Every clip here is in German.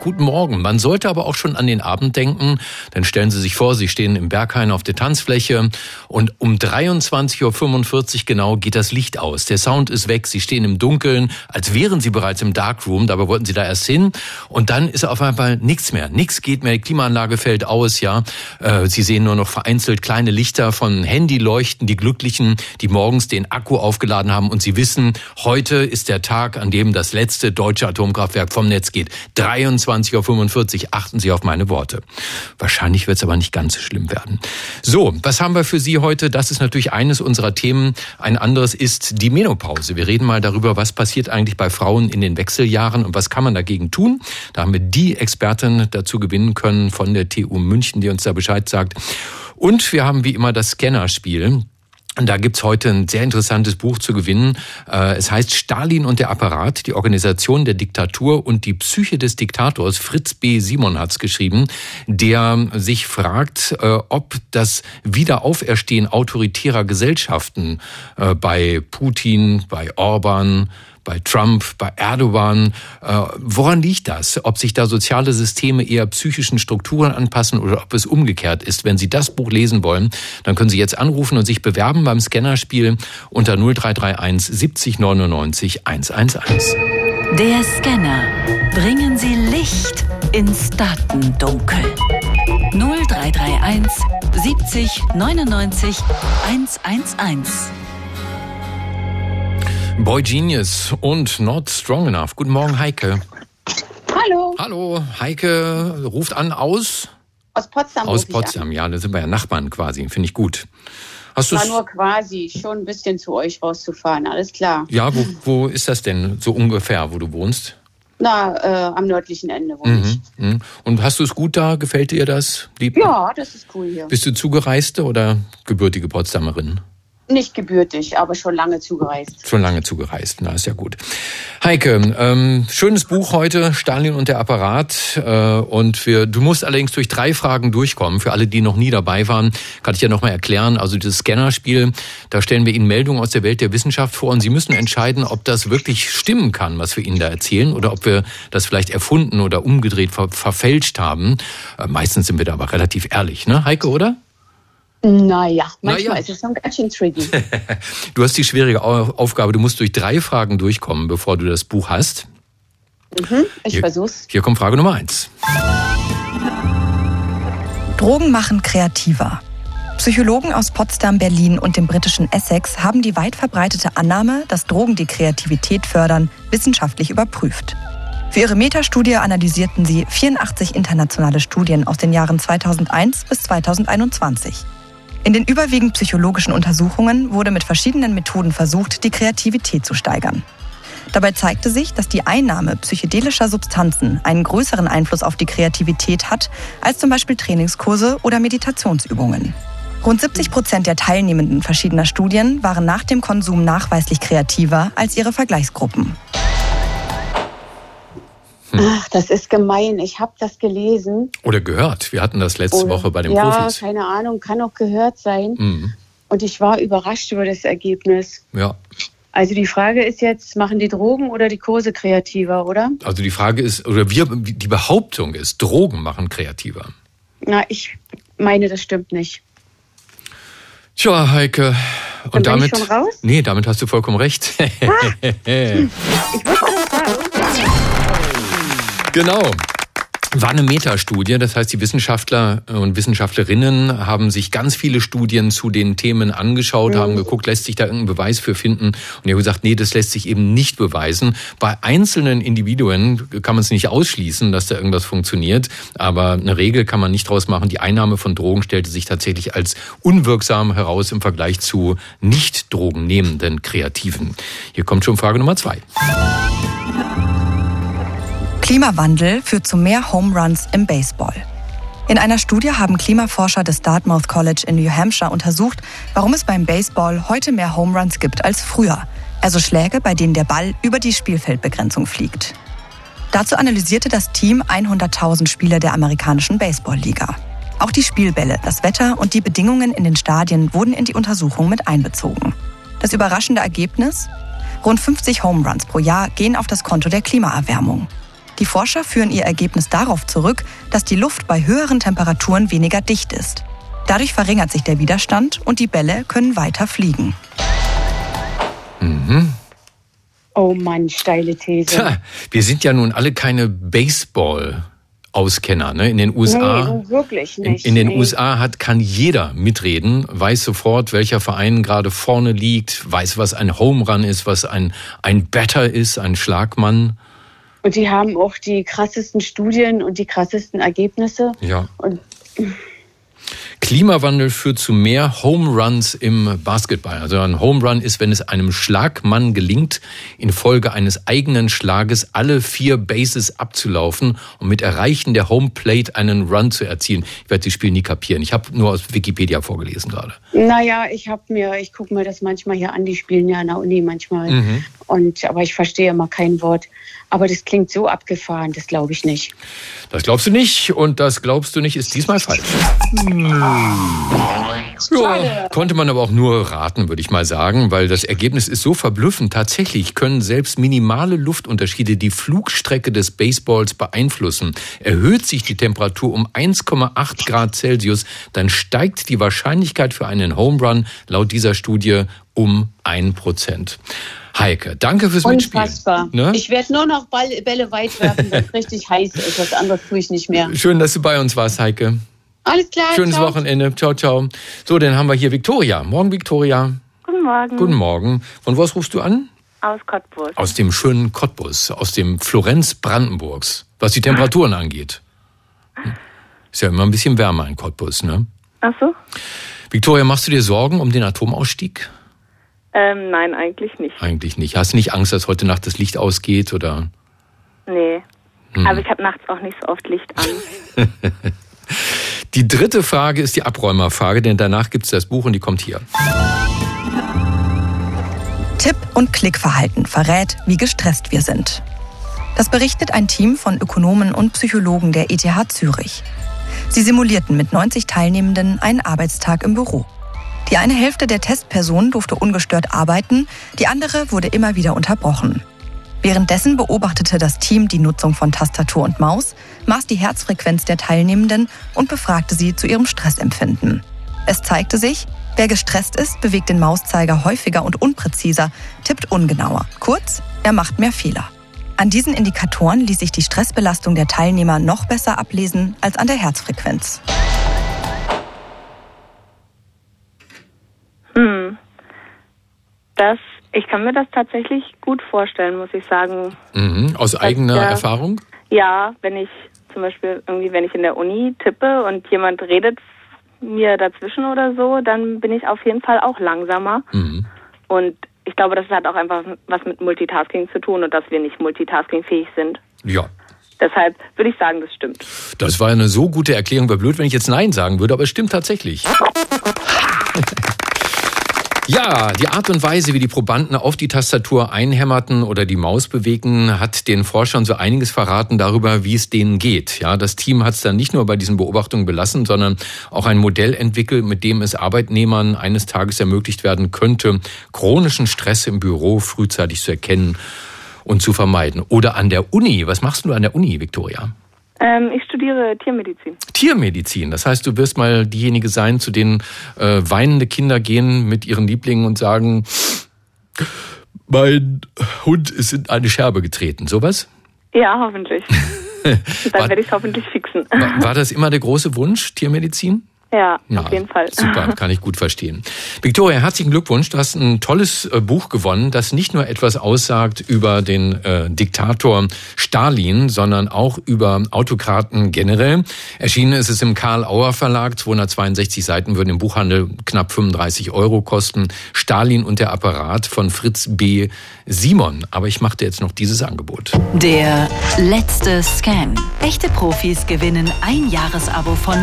Guten Morgen. Man sollte aber auch schon an den Abend denken. Dann stellen Sie sich vor, Sie stehen im Berghain auf der Tanzfläche und um 23.45 Uhr genau geht das Licht aus. Der Sound ist weg. Sie stehen im Dunkeln, als wären Sie bereits im Darkroom. Dabei wollten Sie da erst hin. Und dann ist auf einmal nichts mehr. Nichts geht mehr. Die Klimaanlage fällt aus, ja. Äh, Sie sehen nur noch vereinzelt kleine Lichter von Handyleuchten, die Glücklichen, die morgens den Akku aufgeladen haben. Und Sie wissen, heute ist der Tag, an dem das letzte deutsche Atomkraftwerk vom Netz geht. 23 20.45 Uhr. Achten Sie auf meine Worte. Wahrscheinlich wird es aber nicht ganz so schlimm werden. So, was haben wir für Sie heute? Das ist natürlich eines unserer Themen. Ein anderes ist die Menopause. Wir reden mal darüber, was passiert eigentlich bei Frauen in den Wechseljahren und was kann man dagegen tun. Da haben wir die Expertin dazu gewinnen können von der TU München, die uns da Bescheid sagt. Und wir haben wie immer das Scannerspiel. Da gibt's heute ein sehr interessantes Buch zu gewinnen. Äh, es heißt Stalin und der Apparat, die Organisation der Diktatur und die Psyche des Diktators. Fritz B. Simon hat's geschrieben, der sich fragt, äh, ob das Wiederauferstehen autoritärer Gesellschaften äh, bei Putin, bei Orban, bei Trump, bei Erdogan. Äh, woran liegt das? Ob sich da soziale Systeme eher psychischen Strukturen anpassen oder ob es umgekehrt ist? Wenn Sie das Buch lesen wollen, dann können Sie jetzt anrufen und sich bewerben beim Scannerspiel unter 0331 70 99 111. Der Scanner. Bringen Sie Licht ins Datendunkel. 0331 70 99 111. Boy Genius und Not Strong Enough. Guten Morgen, Heike. Hallo. Hallo, Heike ruft an aus? Aus Potsdam. Aus Potsdam, ja, da sind wir ja Nachbarn quasi. Finde ich gut. Hast war nur quasi, schon ein bisschen zu euch rauszufahren, alles klar. Ja, wo, wo ist das denn so ungefähr, wo du wohnst? Na, äh, am nördlichen Ende wohne mhm, ich. Mhm. Und hast du es gut da? Gefällt dir das? Lieb? Ja, das ist cool hier. Bist du Zugereiste oder gebürtige Potsdamerin? Nicht gebürtig, aber schon lange zugereist. Schon lange zugereist, na ist ja gut. Heike, ähm, schönes Buch heute, Stalin und der Apparat. Äh, und wir, du musst allerdings durch drei Fragen durchkommen. Für alle, die noch nie dabei waren, kann ich ja nochmal erklären. Also dieses Scannerspiel, da stellen wir Ihnen Meldungen aus der Welt der Wissenschaft vor und Sie müssen entscheiden, ob das wirklich stimmen kann, was wir Ihnen da erzählen, oder ob wir das vielleicht erfunden oder umgedreht ver verfälscht haben. Äh, meistens sind wir da aber relativ ehrlich, ne, Heike, oder? Naja, manchmal naja. ist es schon ganz schön tricky. du hast die schwierige Aufgabe, du musst durch drei Fragen durchkommen, bevor du das Buch hast. Mhm, ich hier, versuch's. Hier kommt Frage Nummer eins. Drogen machen kreativer. Psychologen aus Potsdam, Berlin und dem britischen Essex haben die weit verbreitete Annahme, dass Drogen die Kreativität fördern, wissenschaftlich überprüft. Für ihre Metastudie analysierten sie 84 internationale Studien aus den Jahren 2001 bis 2021. In den überwiegend psychologischen Untersuchungen wurde mit verschiedenen Methoden versucht, die Kreativität zu steigern. Dabei zeigte sich, dass die Einnahme psychedelischer Substanzen einen größeren Einfluss auf die Kreativität hat als zum Beispiel Trainingskurse oder Meditationsübungen. Rund 70 Prozent der Teilnehmenden verschiedener Studien waren nach dem Konsum nachweislich kreativer als ihre Vergleichsgruppen. Hm. Ach, das ist gemein. Ich habe das gelesen. Oder gehört. Wir hatten das letzte Oder, Woche bei den ja, Profis. Ja, keine Ahnung, kann auch gehört sein. Mhm. Und ich war überrascht über das Ergebnis. Ja. Also die Frage ist jetzt, machen die Drogen oder die Kurse kreativer, oder? Also die Frage ist, oder wir, die Behauptung ist, Drogen machen kreativer. Na, ich meine, das stimmt nicht. Tja, Heike. Und Dann damit. Ich schon raus? Nee, damit hast du vollkommen recht. Ah, ich wusste. Genau. War eine Metastudie, das heißt, die Wissenschaftler und Wissenschaftlerinnen haben sich ganz viele Studien zu den Themen angeschaut, mhm. haben geguckt, lässt sich da irgendein Beweis für finden und die haben gesagt, nee, das lässt sich eben nicht beweisen. Bei einzelnen Individuen kann man es nicht ausschließen, dass da irgendwas funktioniert, aber eine Regel kann man nicht draus machen. Die Einnahme von Drogen stellte sich tatsächlich als unwirksam heraus im Vergleich zu nicht drogennehmenden Kreativen. Hier kommt schon Frage Nummer zwei. Klimawandel führt zu mehr Home Runs im Baseball. In einer Studie haben Klimaforscher des Dartmouth College in New Hampshire untersucht, warum es beim Baseball heute mehr Home Runs gibt als früher, also Schläge, bei denen der Ball über die Spielfeldbegrenzung fliegt. Dazu analysierte das Team 100.000 Spieler der amerikanischen Baseballliga. Auch die Spielbälle, das Wetter und die Bedingungen in den Stadien wurden in die Untersuchung mit einbezogen. Das überraschende Ergebnis? Rund 50 Home Runs pro Jahr gehen auf das Konto der Klimaerwärmung. Die Forscher führen ihr Ergebnis darauf zurück, dass die Luft bei höheren Temperaturen weniger dicht ist. Dadurch verringert sich der Widerstand und die Bälle können weiter fliegen. Mhm. Oh Mann, steile These. Tja, wir sind ja nun alle keine Baseball. Auskenner. Ne? In den USA, nee, wirklich nicht. In, in den nee. USA hat, kann jeder mitreden, weiß sofort, welcher Verein gerade vorne liegt, weiß, was ein Home Run ist, was ein, ein Batter ist, ein Schlagmann. Und die haben auch die krassesten Studien und die krassesten Ergebnisse. Ja. Und Klimawandel führt zu mehr Home Runs im Basketball. Also ein Home Run ist, wenn es einem Schlagmann gelingt, infolge eines eigenen Schlages alle vier Bases abzulaufen und mit Erreichen der Home Plate einen Run zu erzielen. Ich werde das Spiel nie kapieren. Ich habe nur aus Wikipedia vorgelesen gerade. Naja, ich habe mir, ich gucke mir das manchmal hier an. Die spielen ja an der Uni manchmal. Mhm. Und, aber ich verstehe immer kein Wort. Aber das klingt so abgefahren, das glaube ich nicht. Das glaubst du nicht und das glaubst du nicht ist diesmal falsch. Ja, konnte man aber auch nur raten, würde ich mal sagen, weil das Ergebnis ist so verblüffend. Tatsächlich können selbst minimale Luftunterschiede die Flugstrecke des Baseballs beeinflussen. Erhöht sich die Temperatur um 1,8 Grad Celsius, dann steigt die Wahrscheinlichkeit für einen Home Run laut dieser Studie um ein Prozent. Heike, danke fürs Unfassbar. Mitspielen. Ne? Ich werde nur noch Ball, Bälle weit werfen, wenn es richtig heiß ist. Das andere tue ich nicht mehr. Schön, dass du bei uns warst, Heike. Alles klar. Schönes ciao. Wochenende. Ciao, ciao. So, dann haben wir hier Viktoria. Morgen, Viktoria. Guten Morgen. Guten Morgen. Von wo rufst du an? Aus Cottbus. Aus dem schönen Cottbus, aus dem Florenz Brandenburgs, was die Temperaturen angeht. Ist ja immer ein bisschen wärmer in Cottbus, ne? Ach so. Viktoria, machst du dir Sorgen um den Atomausstieg? Ähm, nein, eigentlich nicht. Eigentlich nicht. Hast du nicht Angst, dass heute Nacht das Licht ausgeht oder? Nee. Hm. Aber ich habe nachts auch nicht so oft Licht an. die dritte Frage ist die Abräumerfrage, denn danach gibt es das Buch und die kommt hier. Tipp- und Klickverhalten verrät, wie gestresst wir sind. Das berichtet ein Team von Ökonomen und Psychologen der ETH Zürich. Sie simulierten mit 90 Teilnehmenden einen Arbeitstag im Büro. Die eine Hälfte der Testpersonen durfte ungestört arbeiten, die andere wurde immer wieder unterbrochen. Währenddessen beobachtete das Team die Nutzung von Tastatur und Maus, maß die Herzfrequenz der Teilnehmenden und befragte sie zu ihrem Stressempfinden. Es zeigte sich, wer gestresst ist, bewegt den Mauszeiger häufiger und unpräziser, tippt ungenauer. Kurz, er macht mehr Fehler. An diesen Indikatoren ließ sich die Stressbelastung der Teilnehmer noch besser ablesen als an der Herzfrequenz. Hm. Das, ich kann mir das tatsächlich gut vorstellen, muss ich sagen. Mhm. Aus eigener ja, Erfahrung? Ja, wenn ich zum Beispiel irgendwie, wenn ich in der Uni tippe und jemand redet mir dazwischen oder so, dann bin ich auf jeden Fall auch langsamer. Mhm. Und ich glaube, das hat auch einfach was mit Multitasking zu tun und dass wir nicht multitaskingfähig sind. Ja. Deshalb würde ich sagen, das stimmt. Das war eine so gute Erklärung. Wäre blöd, wenn ich jetzt Nein sagen würde, aber es stimmt tatsächlich. Ja, die Art und Weise, wie die Probanden auf die Tastatur einhämmerten oder die Maus bewegten, hat den Forschern so einiges verraten darüber, wie es denen geht. Ja, das Team hat es dann nicht nur bei diesen Beobachtungen belassen, sondern auch ein Modell entwickelt, mit dem es Arbeitnehmern eines Tages ermöglicht werden könnte, chronischen Stress im Büro frühzeitig zu erkennen und zu vermeiden. Oder an der Uni. Was machst du an der Uni, Victoria? Ähm, ich studiere Tiermedizin. Tiermedizin, das heißt, du wirst mal diejenige sein, zu denen äh, weinende Kinder gehen mit ihren Lieblingen und sagen, mein Hund ist in eine Scherbe getreten. Sowas? Ja, hoffentlich. Dann werde ich es hoffentlich fixen. War, war das immer der große Wunsch, Tiermedizin? Ja, ja, auf jeden Fall. Super, kann ich gut verstehen. Victoria, herzlichen Glückwunsch. Du hast ein tolles äh, Buch gewonnen, das nicht nur etwas aussagt über den äh, Diktator Stalin, sondern auch über Autokraten generell. Erschienen ist es im Karl Auer Verlag. 262 Seiten würden im Buchhandel knapp 35 Euro kosten. Stalin und der Apparat von Fritz B. Simon. Aber ich machte jetzt noch dieses Angebot. Der letzte Scan. Echte Profis gewinnen ein Jahresabo von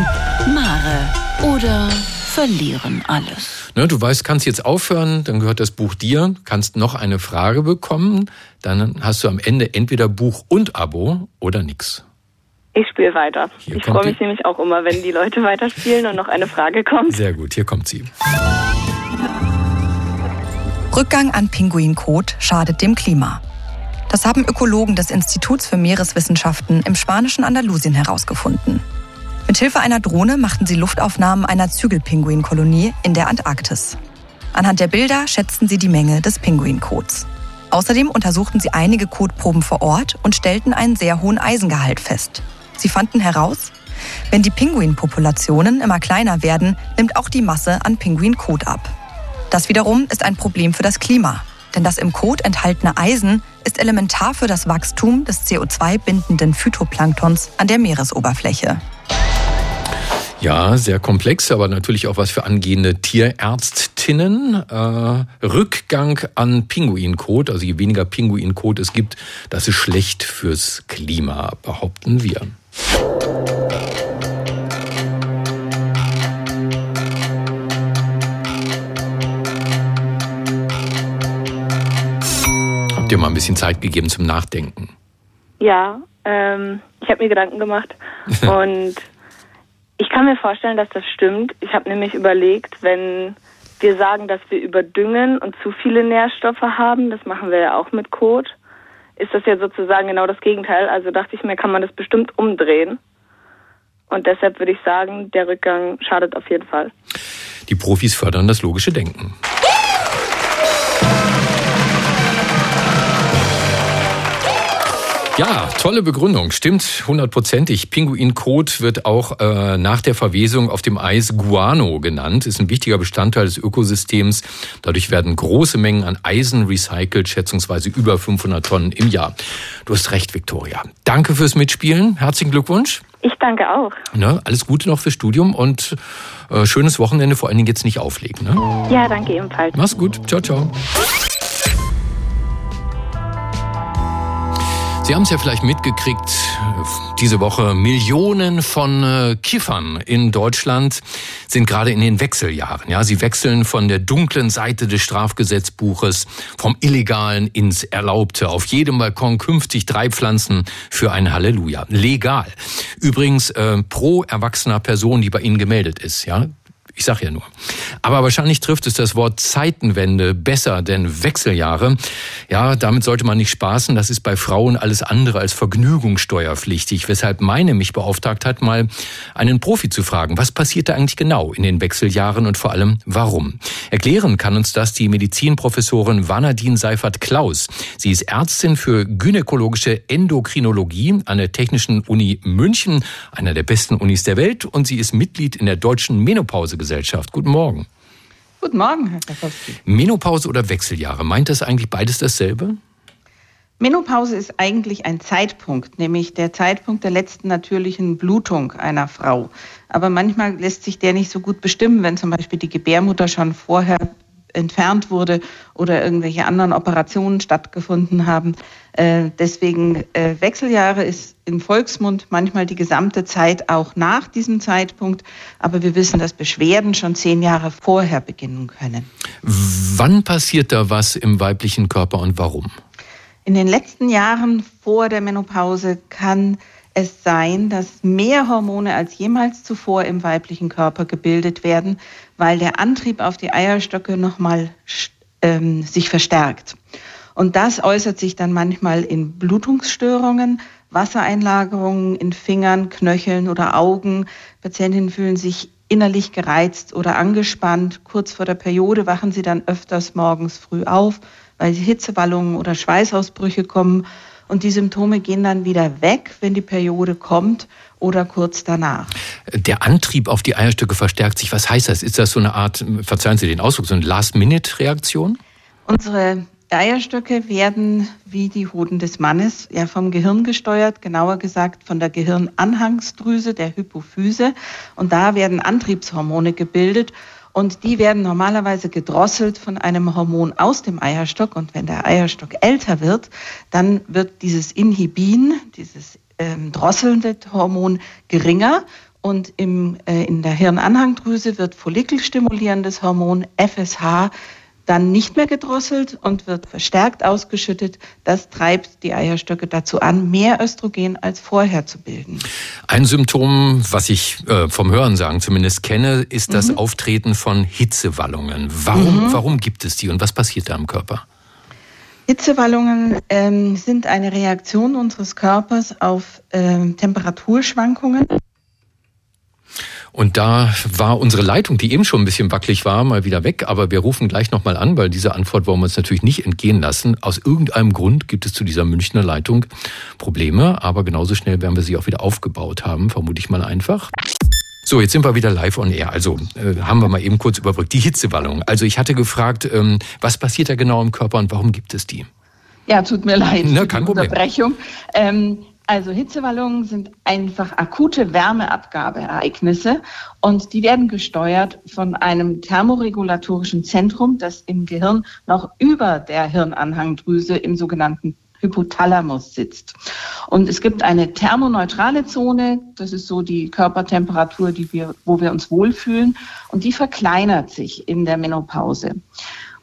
Mare oder verlieren alles. Ne, du weißt, kannst jetzt aufhören, dann gehört das Buch dir, kannst noch eine Frage bekommen, dann hast du am Ende entweder Buch und Abo oder nix. Ich spiele weiter. Hier ich freue mich nämlich auch immer, wenn die Leute weiterspielen und noch eine Frage kommt. Sehr gut, hier kommt sie. Rückgang an Pinguinkot schadet dem Klima. Das haben Ökologen des Instituts für Meereswissenschaften im spanischen Andalusien herausgefunden. Mithilfe einer Drohne machten sie Luftaufnahmen einer Zügelpinguinkolonie in der Antarktis. Anhand der Bilder schätzten sie die Menge des Pinguinkots. Außerdem untersuchten sie einige Kotproben vor Ort und stellten einen sehr hohen Eisengehalt fest. Sie fanden heraus, wenn die Pinguinpopulationen immer kleiner werden, nimmt auch die Masse an Pinguinkot ab. Das wiederum ist ein Problem für das Klima, denn das im Kot enthaltene Eisen ist elementar für das Wachstum des CO2-bindenden Phytoplanktons an der Meeresoberfläche. Ja, sehr komplex, aber natürlich auch was für angehende Tierärztinnen. Äh, Rückgang an Pinguinkot, also je weniger Pinguinkot es gibt, das ist schlecht fürs Klima, behaupten wir. Habt ihr mal ein bisschen Zeit gegeben zum Nachdenken? Ja, ähm, ich habe mir Gedanken gemacht und ich kann mir vorstellen, dass das stimmt. Ich habe nämlich überlegt, wenn wir sagen, dass wir überdüngen und zu viele Nährstoffe haben, das machen wir ja auch mit Kot, ist das ja sozusagen genau das Gegenteil. Also dachte ich mir, kann man das bestimmt umdrehen. Und deshalb würde ich sagen, der Rückgang schadet auf jeden Fall. Die Profis fördern das logische Denken. Ja, tolle Begründung. Stimmt hundertprozentig. Pinguinkot wird auch äh, nach der Verwesung auf dem Eis Guano genannt. Ist ein wichtiger Bestandteil des Ökosystems. Dadurch werden große Mengen an Eisen recycelt, schätzungsweise über 500 Tonnen im Jahr. Du hast recht, Viktoria. Danke fürs Mitspielen. Herzlichen Glückwunsch. Ich danke auch. Ne, alles Gute noch fürs Studium und äh, schönes Wochenende, vor allen Dingen jetzt nicht auflegen. Ne? Ja, danke ebenfalls. Mach's gut. Ciao, ciao. Sie haben es ja vielleicht mitgekriegt, diese Woche Millionen von äh, Kiffern in Deutschland sind gerade in den Wechseljahren. Ja, sie wechseln von der dunklen Seite des Strafgesetzbuches vom Illegalen ins Erlaubte. Auf jedem Balkon künftig drei Pflanzen für ein Halleluja. Legal. Übrigens äh, pro erwachsener Person, die bei Ihnen gemeldet ist. Ja, ich sag ja nur. Aber wahrscheinlich trifft es das Wort Zeitenwende besser, denn Wechseljahre, ja, damit sollte man nicht spaßen. Das ist bei Frauen alles andere als vergnügungssteuerpflichtig, weshalb meine mich beauftragt hat, mal einen Profi zu fragen, was passiert da eigentlich genau in den Wechseljahren und vor allem warum. Erklären kann uns das die Medizinprofessorin Vanadin Seifert-Klaus. Sie ist Ärztin für gynäkologische Endokrinologie an der Technischen Uni München, einer der besten Unis der Welt, und sie ist Mitglied in der Deutschen Menopause Gesellschaft. Guten Morgen. Guten Morgen, Herr Krakowski. Menopause oder Wechseljahre, meint das eigentlich beides dasselbe? Menopause ist eigentlich ein Zeitpunkt, nämlich der Zeitpunkt der letzten natürlichen Blutung einer Frau. Aber manchmal lässt sich der nicht so gut bestimmen, wenn zum Beispiel die Gebärmutter schon vorher entfernt wurde oder irgendwelche anderen Operationen stattgefunden haben. Äh, deswegen äh, Wechseljahre ist im Volksmund manchmal die gesamte Zeit auch nach diesem Zeitpunkt. Aber wir wissen, dass Beschwerden schon zehn Jahre vorher beginnen können. Wann passiert da was im weiblichen Körper und warum? In den letzten Jahren vor der Menopause kann es sein, dass mehr Hormone als jemals zuvor im weiblichen Körper gebildet werden, weil der Antrieb auf die Eierstöcke nochmal ähm, sich verstärkt. Und das äußert sich dann manchmal in Blutungsstörungen, Wassereinlagerungen in Fingern, Knöcheln oder Augen. Patientinnen fühlen sich innerlich gereizt oder angespannt. Kurz vor der Periode wachen sie dann öfters morgens früh auf, weil Hitzewallungen oder Schweißausbrüche kommen. Und die Symptome gehen dann wieder weg, wenn die Periode kommt oder kurz danach. Der Antrieb auf die Eierstöcke verstärkt sich. Was heißt das? Ist das so eine Art, verzeihen Sie den Ausdruck, so eine Last-Minute-Reaktion? Unsere Eierstöcke werden wie die Hoden des Mannes ja vom Gehirn gesteuert, genauer gesagt von der Gehirnanhangsdrüse, der Hypophyse. Und da werden Antriebshormone gebildet und die werden normalerweise gedrosselt von einem Hormon aus dem Eierstock. Und wenn der Eierstock älter wird, dann wird dieses Inhibin, dieses ähm, drosselnde Hormon geringer. Und im, äh, in der Hirnanhangdrüse wird follikelstimulierendes Hormon FSH dann nicht mehr gedrosselt und wird verstärkt ausgeschüttet. Das treibt die Eierstöcke dazu an, mehr Östrogen als vorher zu bilden. Ein Symptom, was ich äh, vom Hörensagen zumindest kenne, ist das mhm. Auftreten von Hitzewallungen. Warum, mhm. warum gibt es die und was passiert da im Körper? Hitzewallungen ähm, sind eine Reaktion unseres Körpers auf ähm, Temperaturschwankungen. Und da war unsere Leitung, die eben schon ein bisschen wackelig war, mal wieder weg. Aber wir rufen gleich nochmal an, weil diese Antwort wollen wir uns natürlich nicht entgehen lassen. Aus irgendeinem Grund gibt es zu dieser Münchner Leitung Probleme. Aber genauso schnell werden wir sie auch wieder aufgebaut haben, vermute ich mal einfach. So, jetzt sind wir wieder live on air. Also äh, haben wir mal eben kurz überbrückt. Die Hitzewallung. Also ich hatte gefragt, ähm, was passiert da genau im Körper und warum gibt es die? Ja, tut mir leid Na, kein Problem. Unterbrechung. Ähm, also Hitzewallungen sind einfach akute Wärmeabgabeereignisse und die werden gesteuert von einem thermoregulatorischen Zentrum, das im Gehirn noch über der Hirnanhangdrüse im sogenannten Hypothalamus sitzt. Und es gibt eine thermoneutrale Zone, das ist so die Körpertemperatur, die wir, wo wir uns wohlfühlen, und die verkleinert sich in der Menopause.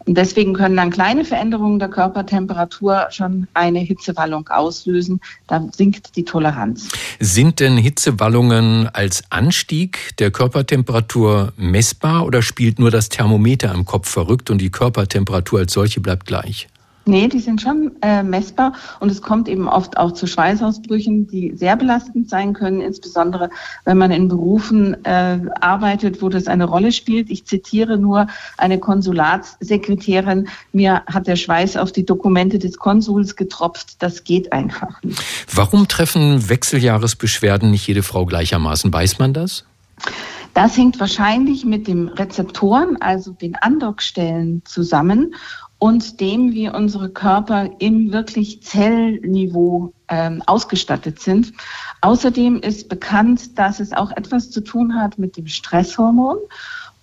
Und deswegen können dann kleine Veränderungen der Körpertemperatur schon eine Hitzewallung auslösen. Da sinkt die Toleranz. Sind denn Hitzewallungen als Anstieg der Körpertemperatur messbar oder spielt nur das Thermometer im Kopf verrückt und die Körpertemperatur als solche bleibt gleich? Nee, die sind schon äh, messbar und es kommt eben oft auch zu Schweißausbrüchen, die sehr belastend sein können, insbesondere wenn man in Berufen äh, arbeitet, wo das eine Rolle spielt. Ich zitiere nur eine Konsulatssekretärin, mir hat der Schweiß auf die Dokumente des Konsuls getropft, das geht einfach nicht. Warum treffen Wechseljahresbeschwerden nicht jede Frau gleichermaßen? Weiß man das? Das hängt wahrscheinlich mit dem Rezeptoren, also den Andockstellen zusammen und dem, wie unsere Körper im wirklich Zellniveau ähm, ausgestattet sind. Außerdem ist bekannt, dass es auch etwas zu tun hat mit dem Stresshormon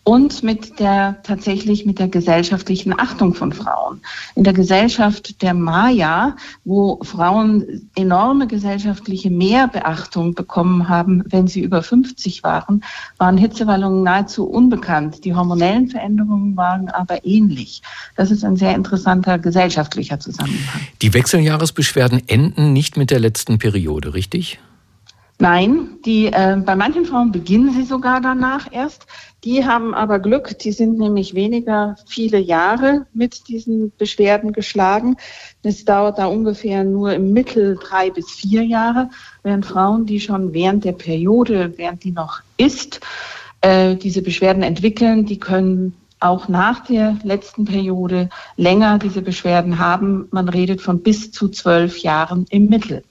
und mit der tatsächlich mit der gesellschaftlichen Achtung von Frauen. In der Gesellschaft der Maya, wo Frauen enorme gesellschaftliche Mehrbeachtung bekommen haben, wenn sie über 50 waren, waren Hitzewallungen nahezu unbekannt. Die hormonellen Veränderungen waren aber ähnlich. Das ist ein sehr interessanter gesellschaftlicher Zusammenhang. Die Wechseljahresbeschwerden enden nicht mit der letzten Periode, richtig? Nein, die, äh, bei manchen Frauen beginnen sie sogar danach erst. Die haben aber Glück, die sind nämlich weniger viele Jahre mit diesen Beschwerden geschlagen. Es dauert da ungefähr nur im Mittel drei bis vier Jahre, während Frauen, die schon während der Periode, während die noch ist, äh, diese Beschwerden entwickeln, die können auch nach der letzten Periode länger diese Beschwerden haben. Man redet von bis zu zwölf Jahren im Mittel.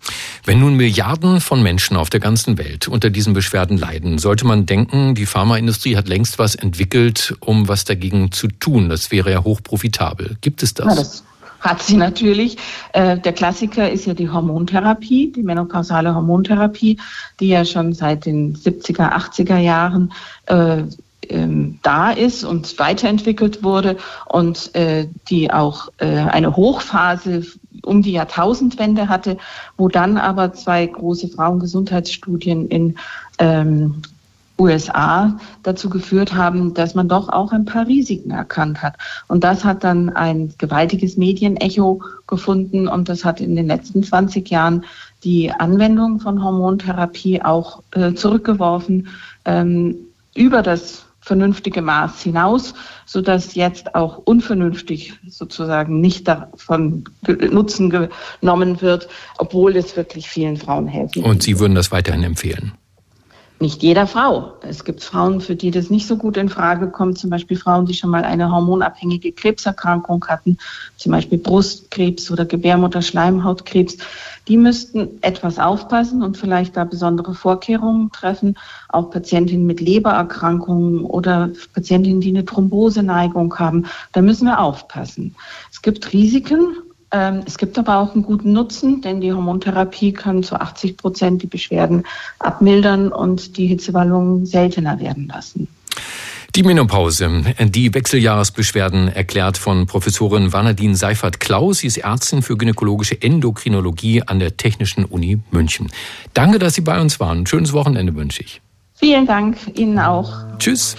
Wenn nun Milliarden von Menschen auf der ganzen Welt unter diesen Beschwerden leiden, sollte man denken, die Pharmaindustrie hat längst was entwickelt, um was dagegen zu tun. Das wäre ja hochprofitabel. Gibt es das? Ja, das hat sie natürlich. Äh, der Klassiker ist ja die Hormontherapie, die menopausale Hormontherapie, die ja schon seit den 70er, 80er Jahren äh, ähm, da ist und weiterentwickelt wurde und äh, die auch äh, eine Hochphase um die Jahrtausendwende hatte, wo dann aber zwei große Frauengesundheitsstudien in ähm, USA dazu geführt haben, dass man doch auch ein paar Risiken erkannt hat. Und das hat dann ein gewaltiges Medienecho gefunden und das hat in den letzten 20 Jahren die Anwendung von Hormontherapie auch äh, zurückgeworfen ähm, über das vernünftige Maß hinaus, sodass jetzt auch unvernünftig sozusagen nicht davon Nutzen genommen wird, obwohl es wirklich vielen Frauen helfen. Und Sie würden das weiterhin empfehlen? Nicht jeder Frau. Es gibt Frauen, für die das nicht so gut in Frage kommt, zum Beispiel Frauen, die schon mal eine hormonabhängige Krebserkrankung hatten, zum Beispiel Brustkrebs oder Gebärmutterschleimhautkrebs. Die müssten etwas aufpassen und vielleicht da besondere Vorkehrungen treffen. Auch Patientinnen mit Lebererkrankungen oder Patientinnen, die eine Thromboseneigung haben, da müssen wir aufpassen. Es gibt Risiken es gibt aber auch einen guten Nutzen, denn die Hormontherapie kann zu 80 Prozent die Beschwerden abmildern und die Hitzewallungen seltener werden lassen. Die Menopause, die Wechseljahresbeschwerden erklärt von Professorin Vanadine Seifert-Klaus. Sie ist Ärztin für gynäkologische Endokrinologie an der Technischen Uni München. Danke, dass Sie bei uns waren. Schönes Wochenende wünsche ich. Vielen Dank Ihnen auch. Tschüss.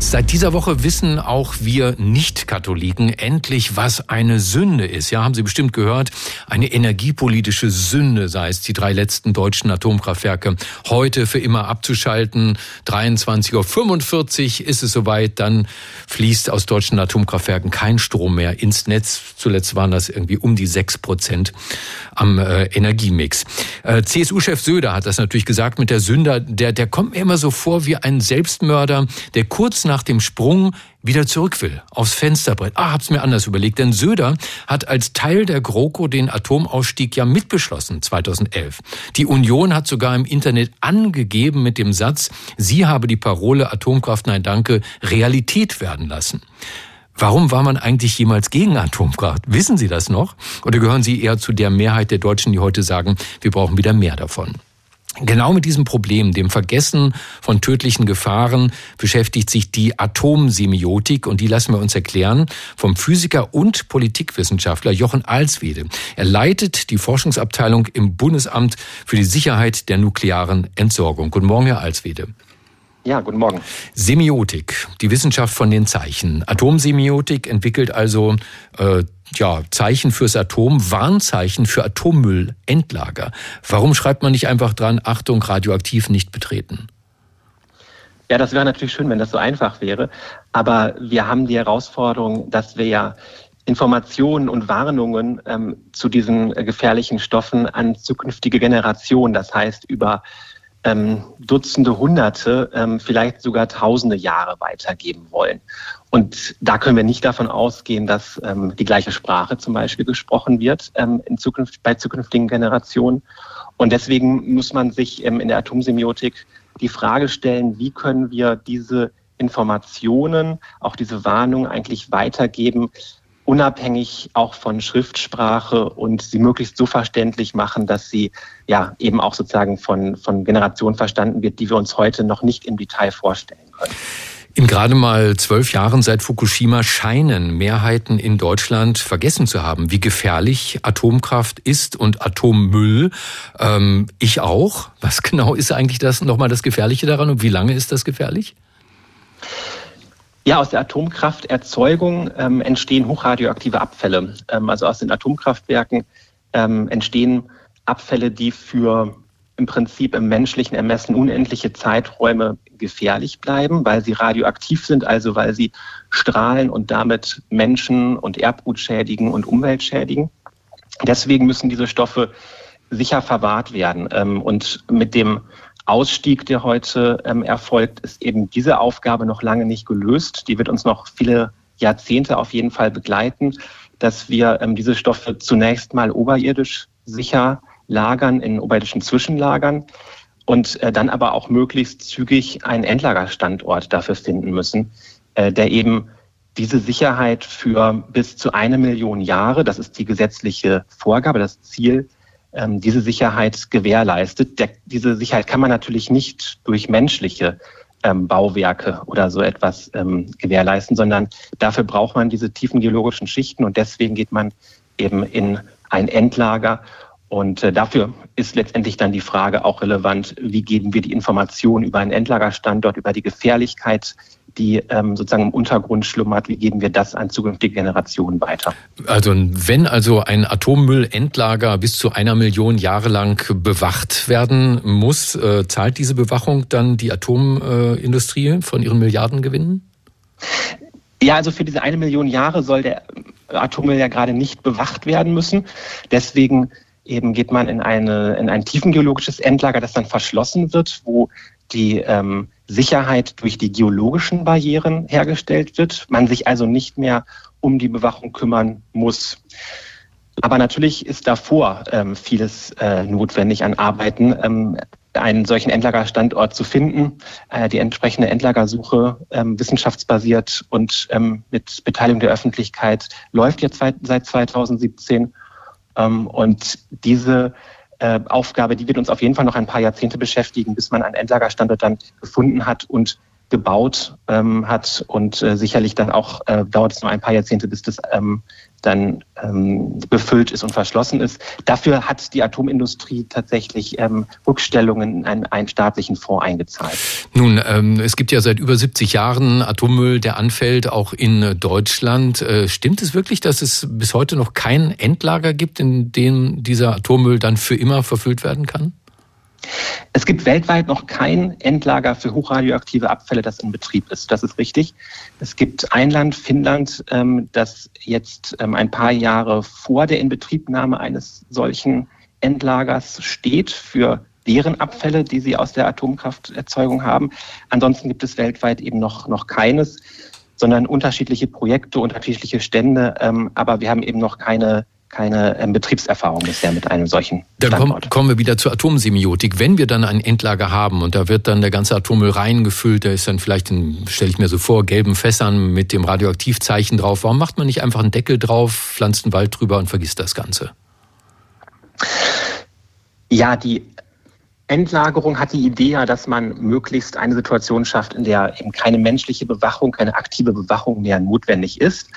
Seit dieser Woche wissen auch wir Nicht-Katholiken endlich, was eine Sünde ist. Ja, haben Sie bestimmt gehört, eine energiepolitische Sünde sei es, die drei letzten deutschen Atomkraftwerke heute für immer abzuschalten. 23.45 Uhr ist es soweit, dann fließt aus deutschen Atomkraftwerken kein Strom mehr ins Netz. Zuletzt waren das irgendwie um die sechs Prozent am äh, Energiemix. Äh, CSU-Chef Söder hat das natürlich gesagt mit der Sünder. Der, der kommt mir immer so vor wie ein Selbstmörder, der kurz nach dem Sprung wieder zurück will, aufs Fensterbrett. Ah, hab's mir anders überlegt, denn Söder hat als Teil der GroKo den Atomausstieg ja mitbeschlossen 2011. Die Union hat sogar im Internet angegeben mit dem Satz, sie habe die Parole Atomkraft nein danke Realität werden lassen. Warum war man eigentlich jemals gegen Atomkraft? Wissen Sie das noch? Oder gehören Sie eher zu der Mehrheit der Deutschen, die heute sagen, wir brauchen wieder mehr davon? Genau mit diesem Problem, dem Vergessen von tödlichen Gefahren, beschäftigt sich die Atomsemiotik und die lassen wir uns erklären vom Physiker und Politikwissenschaftler Jochen Alswede. Er leitet die Forschungsabteilung im Bundesamt für die Sicherheit der nuklearen Entsorgung. Guten Morgen, Herr Alswede. Ja, guten Morgen. Semiotik, die Wissenschaft von den Zeichen. Atomsemiotik entwickelt also äh, ja, Zeichen fürs Atom, Warnzeichen für Atommüllendlager. Warum schreibt man nicht einfach dran, Achtung, radioaktiv nicht betreten? Ja, das wäre natürlich schön, wenn das so einfach wäre. Aber wir haben die Herausforderung, dass wir ja Informationen und Warnungen ähm, zu diesen äh, gefährlichen Stoffen an zukünftige Generationen, das heißt über ähm, Dutzende, Hunderte, ähm, vielleicht sogar Tausende Jahre weitergeben wollen. Und da können wir nicht davon ausgehen, dass ähm, die gleiche Sprache zum Beispiel gesprochen wird ähm, in Zukunft, bei zukünftigen Generationen. Und deswegen muss man sich ähm, in der Atomsemiotik die Frage stellen, wie können wir diese Informationen, auch diese Warnung eigentlich weitergeben, unabhängig auch von Schriftsprache und sie möglichst so verständlich machen, dass sie ja eben auch sozusagen von, von Generationen verstanden wird, die wir uns heute noch nicht im Detail vorstellen können. In gerade mal zwölf Jahren seit Fukushima scheinen Mehrheiten in Deutschland vergessen zu haben, wie gefährlich Atomkraft ist und Atommüll. Ähm, ich auch. Was genau ist eigentlich das nochmal das Gefährliche daran und wie lange ist das gefährlich? Ja, aus der Atomkrafterzeugung ähm, entstehen hochradioaktive Abfälle. Ähm, also aus den Atomkraftwerken ähm, entstehen Abfälle, die für im Prinzip im menschlichen Ermessen unendliche Zeiträume gefährlich bleiben, weil sie radioaktiv sind, also weil sie strahlen und damit Menschen und Erbgut schädigen und Umwelt schädigen. Deswegen müssen diese Stoffe sicher verwahrt werden. Ähm, und mit dem Ausstieg, der heute ähm, erfolgt, ist eben diese Aufgabe noch lange nicht gelöst. Die wird uns noch viele Jahrzehnte auf jeden Fall begleiten, dass wir ähm, diese Stoffe zunächst mal oberirdisch sicher lagern in oberirdischen Zwischenlagern und äh, dann aber auch möglichst zügig einen Endlagerstandort dafür finden müssen, äh, der eben diese Sicherheit für bis zu eine Million Jahre, das ist die gesetzliche Vorgabe, das Ziel, ähm, diese Sicherheit gewährleistet. Der, diese Sicherheit kann man natürlich nicht durch menschliche ähm, Bauwerke oder so etwas ähm, gewährleisten, sondern dafür braucht man diese tiefen geologischen Schichten und deswegen geht man eben in ein Endlager und äh, dafür ist letztendlich dann die Frage auch relevant, wie geben wir die Informationen über einen Endlagerstandort, über die Gefährlichkeit, die ähm, sozusagen im Untergrund schlummert, wie geben wir das an zukünftige Generationen weiter? Also wenn also ein Atommüllendlager bis zu einer Million Jahre lang bewacht werden muss, äh, zahlt diese Bewachung dann die Atomindustrie von ihren Milliardengewinnen? Ja, also für diese eine Million Jahre soll der Atommüll ja gerade nicht bewacht werden müssen. Deswegen eben geht man in, eine, in ein tiefengeologisches Endlager, das dann verschlossen wird, wo die ähm, Sicherheit durch die geologischen Barrieren hergestellt wird, man sich also nicht mehr um die Bewachung kümmern muss. Aber natürlich ist davor ähm, vieles äh, notwendig an Arbeiten, ähm, einen solchen Endlagerstandort zu finden. Äh, die entsprechende Endlagersuche ähm, wissenschaftsbasiert und ähm, mit Beteiligung der Öffentlichkeit läuft jetzt seit 2017. Ähm, und diese äh, Aufgabe, die wird uns auf jeden Fall noch ein paar Jahrzehnte beschäftigen, bis man einen Endlagerstandort dann gefunden hat und gebaut ähm, hat und äh, sicherlich dann auch äh, dauert es noch ein paar Jahrzehnte, bis das ähm, dann ähm, befüllt ist und verschlossen ist. Dafür hat die Atomindustrie tatsächlich ähm, Rückstellungen in einen, einen staatlichen Fonds eingezahlt. Nun, ähm, es gibt ja seit über 70 Jahren Atommüll, der anfällt, auch in Deutschland. Äh, stimmt es wirklich, dass es bis heute noch kein Endlager gibt, in dem dieser Atommüll dann für immer verfüllt werden kann? Es gibt weltweit noch kein Endlager für hochradioaktive Abfälle, das in Betrieb ist. Das ist richtig. Es gibt ein Land, Finnland, ähm, das jetzt ähm, ein paar Jahre vor der Inbetriebnahme eines solchen Endlagers steht für deren Abfälle, die sie aus der Atomkrafterzeugung haben. Ansonsten gibt es weltweit eben noch, noch keines, sondern unterschiedliche Projekte, unterschiedliche Stände. Ähm, aber wir haben eben noch keine keine ähm, Betriebserfahrung bisher mit einem solchen Dann komm, kommen wir wieder zur Atomsemiotik. Wenn wir dann ein Endlager haben und da wird dann der ganze Atommüll reingefüllt, da ist dann vielleicht, stelle ich mir so vor, gelben Fässern mit dem Radioaktivzeichen drauf. Warum macht man nicht einfach einen Deckel drauf, pflanzt einen Wald drüber und vergisst das Ganze? Ja, die Endlagerung hat die Idee ja, dass man möglichst eine Situation schafft, in der eben keine menschliche Bewachung, keine aktive Bewachung mehr notwendig ist.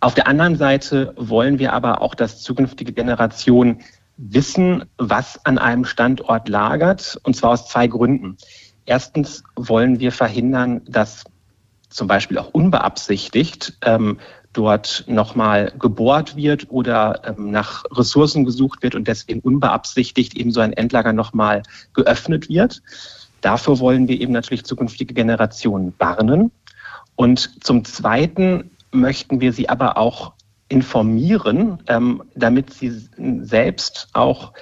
Auf der anderen Seite wollen wir aber auch, dass zukünftige Generationen wissen, was an einem Standort lagert, und zwar aus zwei Gründen. Erstens wollen wir verhindern, dass zum Beispiel auch unbeabsichtigt ähm, dort nochmal gebohrt wird oder ähm, nach Ressourcen gesucht wird und deswegen unbeabsichtigt eben so ein Endlager nochmal geöffnet wird. Dafür wollen wir eben natürlich zukünftige Generationen warnen. Und zum Zweiten möchten wir sie aber auch informieren, ähm, damit sie selbst auch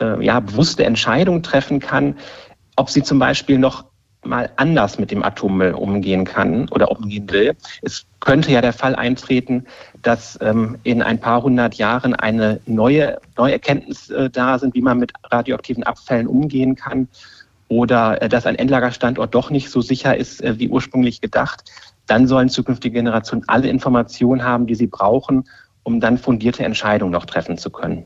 äh, ja, bewusste Entscheidungen treffen kann, ob sie zum Beispiel noch mal anders mit dem Atommüll umgehen kann oder umgehen will. Es könnte ja der Fall eintreten, dass ähm, in ein paar hundert Jahren eine neue, neue Erkenntnis äh, da sind, wie man mit radioaktiven Abfällen umgehen kann oder äh, dass ein Endlagerstandort doch nicht so sicher ist, äh, wie ursprünglich gedacht dann sollen zukünftige Generationen alle Informationen haben, die sie brauchen, um dann fundierte Entscheidungen noch treffen zu können.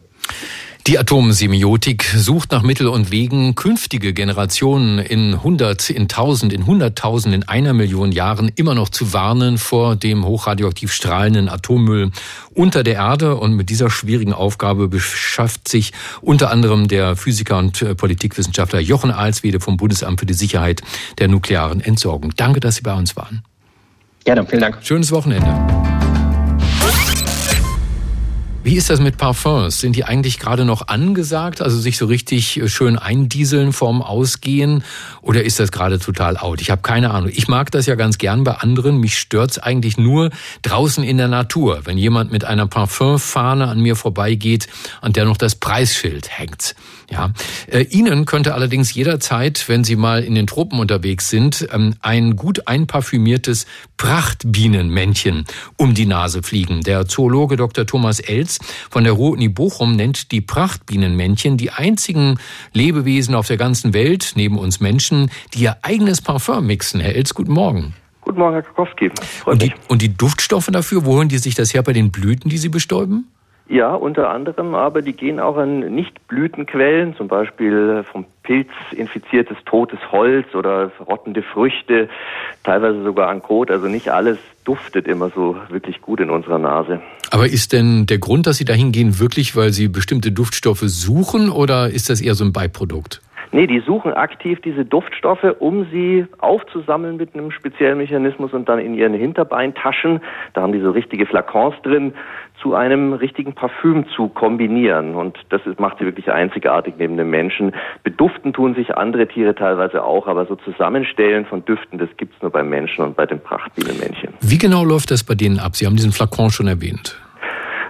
Die Atomsemiotik sucht nach Mittel und Wegen, künftige Generationen in 100, in 1000, in 100.000, in einer Million Jahren immer noch zu warnen vor dem hochradioaktiv strahlenden Atommüll unter der Erde. Und mit dieser schwierigen Aufgabe beschafft sich unter anderem der Physiker und äh, Politikwissenschaftler Jochen Alswede vom Bundesamt für die Sicherheit der nuklearen Entsorgung. Danke, dass Sie bei uns waren. Gerne, vielen Dank. Schönes Wochenende. Wie ist das mit Parfums? Sind die eigentlich gerade noch angesagt, also sich so richtig äh, schön eindieseln vorm Ausgehen? Oder ist das gerade total out? Ich habe keine Ahnung. Ich mag das ja ganz gern bei anderen. Mich stört's eigentlich nur draußen in der Natur, wenn jemand mit einer Parfumfahne an mir vorbeigeht, an der noch das Preisschild hängt. Ja, äh, Ihnen könnte allerdings jederzeit, wenn Sie mal in den Tropen unterwegs sind, ähm, ein gut einparfümiertes Prachtbienenmännchen um die Nase fliegen. Der Zoologe Dr. Thomas Elz von der Ruhr-Uni Bochum nennt die Prachtbienenmännchen die einzigen Lebewesen auf der ganzen Welt, neben uns Menschen, die ihr eigenes Parfum mixen. Herr Elz, guten Morgen. Guten Morgen, Herr Krakowski. Und die, und die Duftstoffe dafür, wo holen die sich das her bei den Blüten, die Sie bestäuben? Ja, unter anderem, aber die gehen auch an Nicht-Blütenquellen, zum Beispiel vom Pilz infiziertes totes Holz oder rottende Früchte, teilweise sogar an Kot. Also nicht alles duftet immer so wirklich gut in unserer Nase. Aber ist denn der Grund, dass Sie dahin gehen, wirklich, weil Sie bestimmte Duftstoffe suchen oder ist das eher so ein Beiprodukt? Nee, die suchen aktiv diese Duftstoffe, um sie aufzusammeln mit einem speziellen Mechanismus und dann in ihren Hinterbeintaschen, da haben die so richtige Flakons drin, zu einem richtigen Parfüm zu kombinieren. Und das macht sie wirklich einzigartig neben dem Menschen. Beduften tun sich andere Tiere teilweise auch, aber so Zusammenstellen von Düften, das gibt's nur beim Menschen und bei den Prachtbienenmännchen. Wie genau läuft das bei denen ab? Sie haben diesen Flakon schon erwähnt.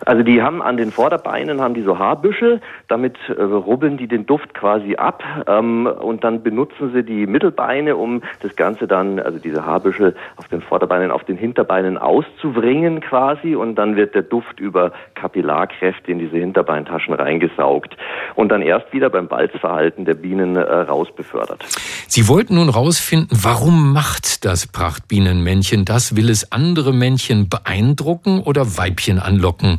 Also die haben an den Vorderbeinen haben die so Haarbüschel, damit äh, rubbeln die den Duft quasi ab ähm, und dann benutzen sie die Mittelbeine, um das Ganze dann, also diese Haarbüschel auf den Vorderbeinen, auf den Hinterbeinen auszuwringen quasi und dann wird der Duft über Kapillarkräfte in diese Hinterbeintaschen reingesaugt und dann erst wieder beim Balzverhalten der Bienen äh, rausbefördert. Sie wollten nun rausfinden, warum macht das Prachtbienenmännchen das? Will es andere Männchen beeindrucken oder Weibchen anlocken?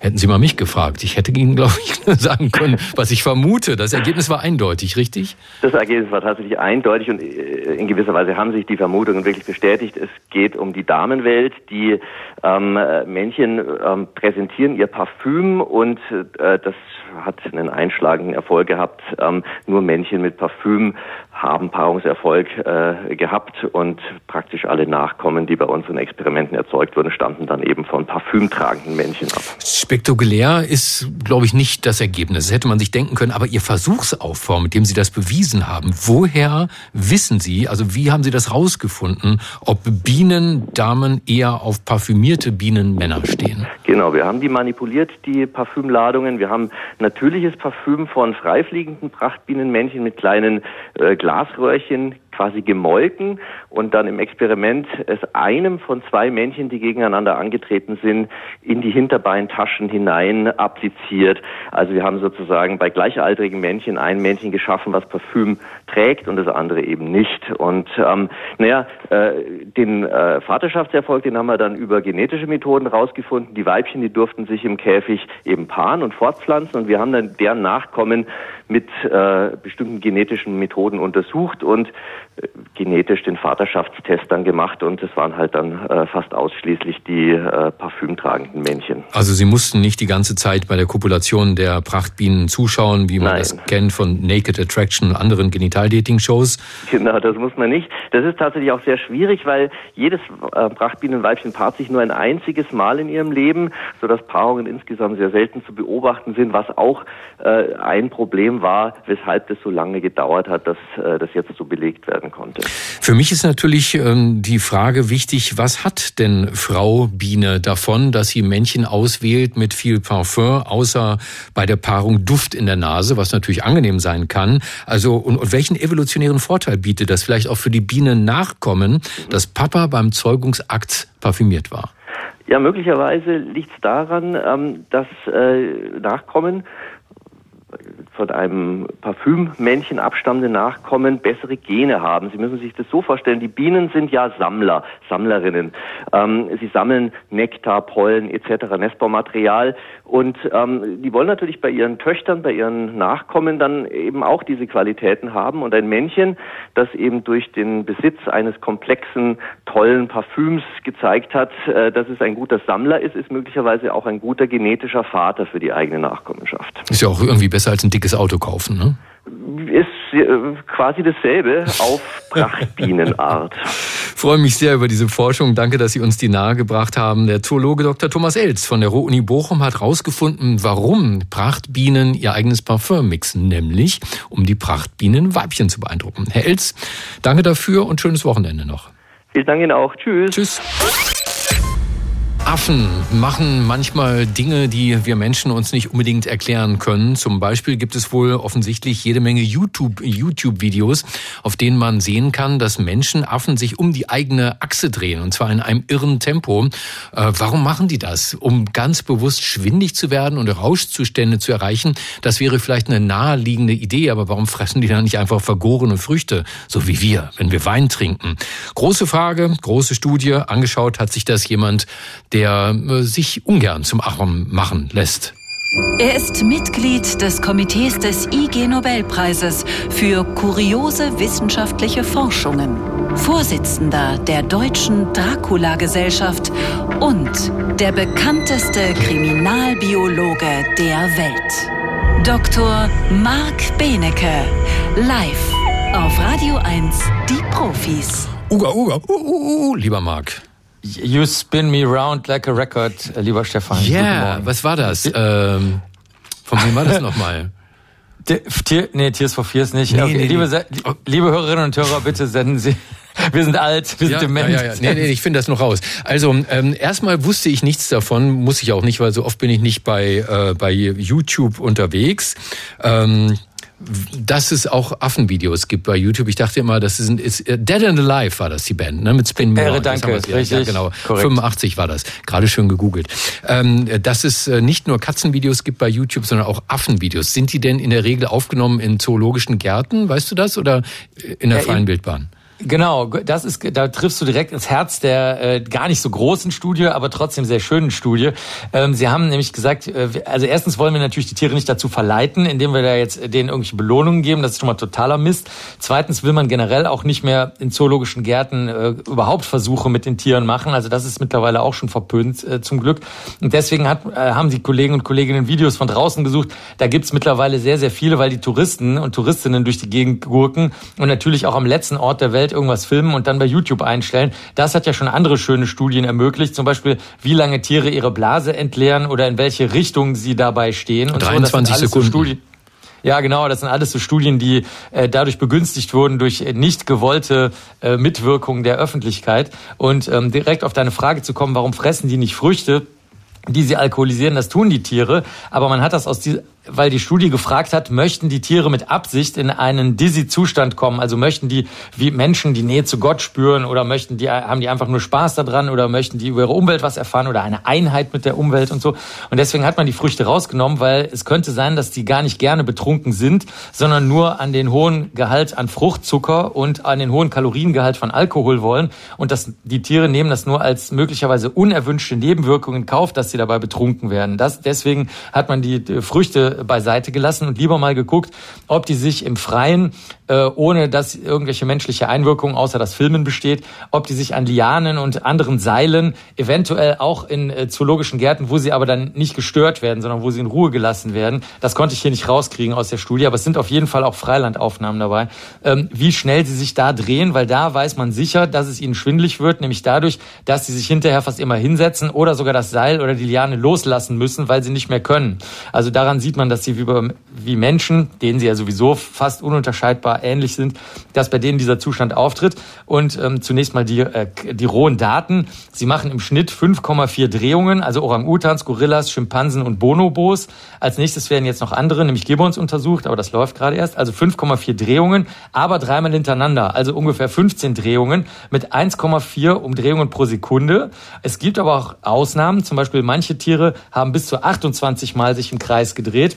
Hätten Sie mal mich gefragt. Ich hätte Ihnen, glaube ich, sagen können, was ich vermute. Das Ergebnis war eindeutig, richtig? Das Ergebnis war tatsächlich eindeutig und äh, in gewisser Weise haben sich die Vermutungen wirklich bestätigt. Es geht um die Damenwelt. Die ähm, Männchen ähm, präsentieren ihr Parfüm und äh, das hat einen einschlagenden Erfolg gehabt. Ähm, nur Männchen mit Parfüm haben Paarungserfolg äh, gehabt und praktisch alle Nachkommen, die bei unseren Experimenten erzeugt wurden, stammten dann eben von parfümtragenden Männchen ab. Spektakulär ist, glaube ich, nicht das Ergebnis. Das hätte man sich denken können, aber Ihr Versuchsaufbau, mit dem Sie das bewiesen haben, woher wissen Sie, also wie haben Sie das rausgefunden, ob Bienendamen eher auf parfümierte Bienenmänner stehen? Genau, wir haben die manipuliert, die Parfümladungen. Wir haben natürliches Parfüm von freifliegenden Prachtbienenmännchen mit kleinen äh, Glasröhrchen quasi gemolken und dann im Experiment es einem von zwei Männchen, die gegeneinander angetreten sind, in die Hinterbeintaschen hinein appliziert. Also wir haben sozusagen bei gleichaltrigen Männchen ein Männchen geschaffen, was Parfüm trägt und das andere eben nicht. Und ähm, naja, äh, den äh, Vaterschaftserfolg, den haben wir dann über genetische Methoden rausgefunden. Die Weibchen, die durften sich im Käfig eben paaren und fortpflanzen und wir haben dann deren Nachkommen mit äh, bestimmten genetischen Methoden untersucht und genetisch den Vaterschaftstest dann gemacht und es waren halt dann äh, fast ausschließlich die äh, parfümtragenden Männchen. Also Sie mussten nicht die ganze Zeit bei der Kopulation der Prachtbienen zuschauen, wie man Nein. das kennt von Naked Attraction und anderen Genital-Dating-Shows? Genau, das muss man nicht. Das ist tatsächlich auch sehr schwierig, weil jedes äh, Prachtbienenweibchen paart sich nur ein einziges Mal in ihrem Leben, sodass Paarungen insgesamt sehr selten zu beobachten sind, was auch äh, ein Problem war, weshalb das so lange gedauert hat, dass äh, das jetzt so belegt werden konnte. Für mich ist natürlich ähm, die Frage wichtig, was hat denn Frau Biene davon, dass sie Männchen auswählt mit viel Parfum, außer bei der Paarung Duft in der Nase, was natürlich angenehm sein kann. Also und, und welchen evolutionären Vorteil bietet das vielleicht auch für die Bienen Nachkommen, dass Papa beim Zeugungsakt parfümiert war? Ja, möglicherweise liegt es daran, ähm, dass äh, Nachkommen von einem Parfümmännchen abstammende Nachkommen bessere Gene haben. Sie müssen sich das so vorstellen, die Bienen sind ja Sammler, Sammlerinnen. Ähm, sie sammeln Nektar, Pollen etc., Nestbaumaterial und ähm, die wollen natürlich bei ihren Töchtern, bei ihren Nachkommen dann eben auch diese Qualitäten haben. Und ein Männchen, das eben durch den Besitz eines komplexen, tollen Parfüms gezeigt hat, äh, dass es ein guter Sammler ist, ist möglicherweise auch ein guter genetischer Vater für die eigene Nachkommenschaft. Ist ja auch irgendwie besser als ein dickes Auto kaufen, ne? Ist äh, quasi dasselbe auf Prachtbienenart. freue mich sehr über diese Forschung. Danke, dass Sie uns die nahegebracht haben. Der Zoologe Dr. Thomas Elz von der Ruhr-Uni Bochum hat herausgefunden, warum Prachtbienen ihr eigenes Parfum mixen, nämlich um die Prachtbienenweibchen zu beeindrucken. Herr Elz, danke dafür und schönes Wochenende noch. Vielen Dank Ihnen auch. Tschüss. Tschüss. Affen machen manchmal Dinge, die wir Menschen uns nicht unbedingt erklären können. Zum Beispiel gibt es wohl offensichtlich jede Menge YouTube-Videos, auf denen man sehen kann, dass Menschen Affen sich um die eigene Achse drehen und zwar in einem irren Tempo. Äh, warum machen die das? Um ganz bewusst schwindig zu werden und Rauschzustände zu erreichen? Das wäre vielleicht eine naheliegende Idee, aber warum fressen die dann nicht einfach vergorene Früchte, so wie wir, wenn wir Wein trinken? Große Frage, große Studie. Angeschaut hat sich das jemand, der der äh, sich ungern zum Affen machen lässt. Er ist Mitglied des Komitees des IG Nobelpreises für kuriose wissenschaftliche Forschungen, Vorsitzender der Deutschen Dracula-Gesellschaft und der bekannteste Kriminalbiologe der Welt. Dr. Marc Benecke, live auf Radio 1, die Profis. Uga, uga, uh, uh, uh, lieber Marc. You spin me round like a record, äh, lieber Stefan. Ja, yeah, was war das? Ähm, von wem war das nochmal? Tier, nee, Tears for Fears nicht. Nee, nee, liebe, nee. liebe Hörerinnen und Hörer, bitte senden Sie. Wir sind alt, wir ja, sind dement. Ja, ja, ja. Nee, nee, ich finde das noch raus. Also ähm, erstmal wusste ich nichts davon, muss ich auch nicht, weil so oft bin ich nicht bei, äh, bei YouTube unterwegs. Ähm, dass es auch Affenvideos gibt bei YouTube. Ich dachte immer, das ist, ist äh, Dead and Alive war das die Band, ne? Mit Spin Mirror. danke, richtig. Ja, genau. Korrekt. 85 war das. Gerade schön gegoogelt. Ähm, dass es äh, nicht nur Katzenvideos gibt bei YouTube, sondern auch Affenvideos. Sind die denn in der Regel aufgenommen in zoologischen Gärten, weißt du das, oder in der ja, freien Wildbahn? Genau, das ist, da triffst du direkt ins Herz der äh, gar nicht so großen Studie, aber trotzdem sehr schönen Studie. Ähm, sie haben nämlich gesagt, äh, also erstens wollen wir natürlich die Tiere nicht dazu verleiten, indem wir da jetzt denen irgendwelche Belohnungen geben. Das ist schon mal totaler Mist. Zweitens will man generell auch nicht mehr in zoologischen Gärten äh, überhaupt Versuche mit den Tieren machen. Also das ist mittlerweile auch schon verpönt äh, zum Glück. Und deswegen hat, äh, haben die Kollegen und Kolleginnen Videos von draußen gesucht. Da gibt's mittlerweile sehr, sehr viele, weil die Touristen und Touristinnen durch die Gegend gurken und natürlich auch am letzten Ort der Welt irgendwas filmen und dann bei YouTube einstellen. Das hat ja schon andere schöne Studien ermöglicht, zum Beispiel wie lange Tiere ihre Blase entleeren oder in welche Richtung sie dabei stehen. Und 23 so, Sekunden. So ja, genau, das sind alles so Studien, die äh, dadurch begünstigt wurden durch nicht gewollte äh, Mitwirkung der Öffentlichkeit. Und ähm, direkt auf deine Frage zu kommen, warum fressen die nicht Früchte? die sie alkoholisieren, das tun die Tiere, aber man hat das aus die, weil die Studie gefragt hat, möchten die Tiere mit Absicht in einen Dizzy-Zustand kommen? Also möchten die wie Menschen die Nähe zu Gott spüren oder möchten die, haben die einfach nur Spaß daran oder möchten die über ihre Umwelt was erfahren oder eine Einheit mit der Umwelt und so? Und deswegen hat man die Früchte rausgenommen, weil es könnte sein, dass die gar nicht gerne betrunken sind, sondern nur an den hohen Gehalt an Fruchtzucker und an den hohen Kaloriengehalt von Alkohol wollen. Und dass die Tiere nehmen das nur als möglicherweise unerwünschte Nebenwirkung in Kauf, dass sie dabei betrunken werden. Das, deswegen hat man die Früchte beiseite gelassen und lieber mal geguckt, ob die sich im Freien, äh, ohne dass irgendwelche menschliche Einwirkung außer das Filmen besteht, ob die sich an Lianen und anderen Seilen, eventuell auch in äh, zoologischen Gärten, wo sie aber dann nicht gestört werden, sondern wo sie in Ruhe gelassen werden. Das konnte ich hier nicht rauskriegen aus der Studie, aber es sind auf jeden Fall auch Freilandaufnahmen dabei, ähm, wie schnell sie sich da drehen, weil da weiß man sicher, dass es ihnen schwindlig wird, nämlich dadurch, dass sie sich hinterher fast immer hinsetzen oder sogar das Seil oder die Liane loslassen müssen, weil sie nicht mehr können. Also daran sieht man, dass sie wie, wie Menschen, denen sie ja sowieso fast ununterscheidbar ähnlich sind, dass bei denen dieser Zustand auftritt. Und ähm, zunächst mal die, äh, die rohen Daten. Sie machen im Schnitt 5,4 Drehungen, also Orang-Utans, Gorillas, Schimpansen und Bonobos. Als nächstes werden jetzt noch andere, nämlich Gibbons untersucht, aber das läuft gerade erst. Also 5,4 Drehungen, aber dreimal hintereinander, also ungefähr 15 Drehungen mit 1,4 Umdrehungen pro Sekunde. Es gibt aber auch Ausnahmen, zum Beispiel manche Tiere haben bis zu 28 Mal sich im Kreis gedreht